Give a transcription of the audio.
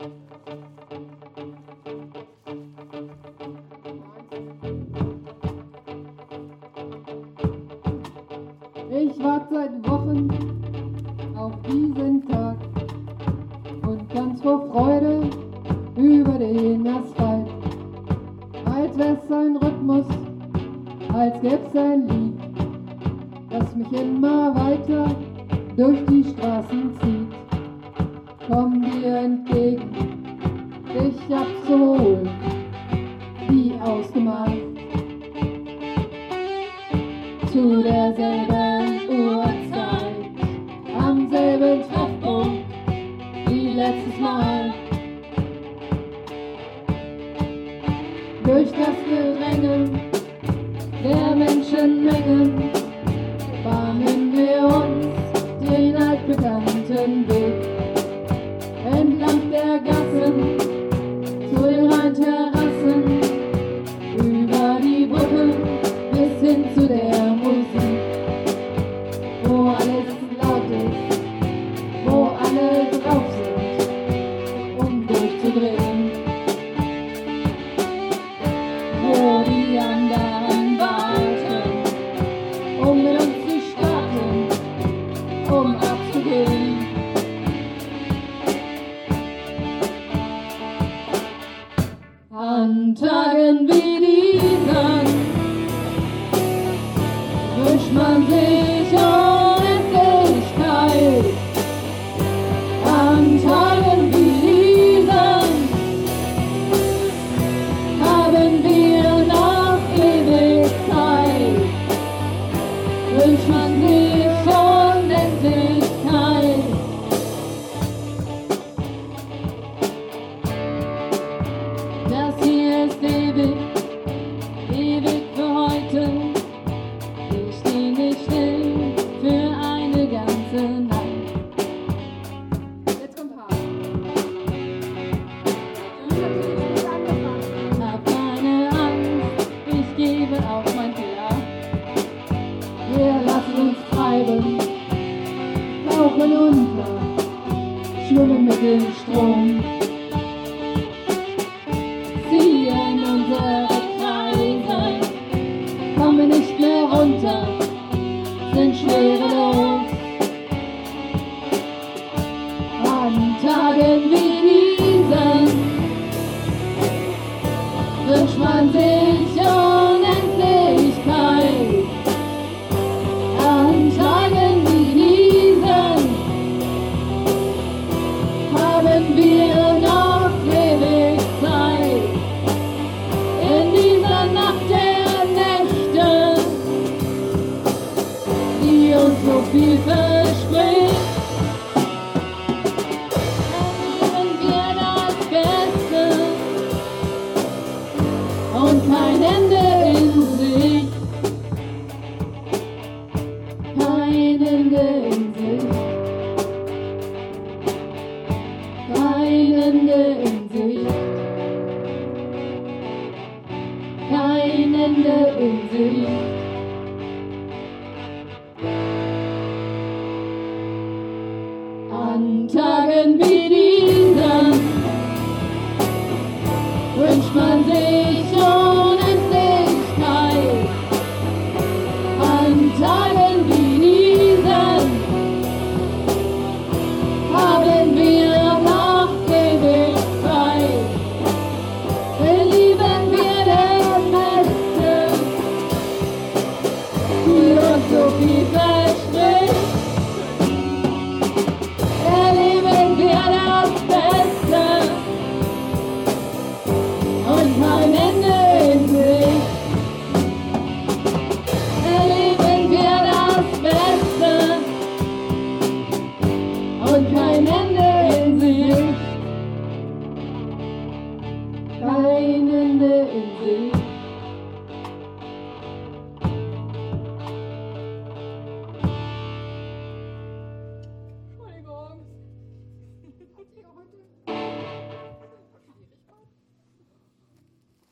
Ich warte seit Wochen auf diesen Tag und ganz vor Freude über den Asphalt. Als wär's ein Rhythmus, als gäb's ein Lied, das mich immer weiter durch die Straßen zieht. Zu derselben Uhrzeit, am selben Treffpunkt wie letztes Mal. Durch das Gedränge der Menschenmengen bahnen wir uns den altbekannten Weg Tagen wie schwimmen mit dem Strom. Ziehen unsere Kreise, kommen nicht mehr runter, sind schwerelos. An Tagen wie diesen viel verspricht, geben wir das Beste und kein Ende in Sicht. Kein Ende in Sicht. Kein Ende in Sicht. Kein Ende in Sicht. someday. Weinende Insel.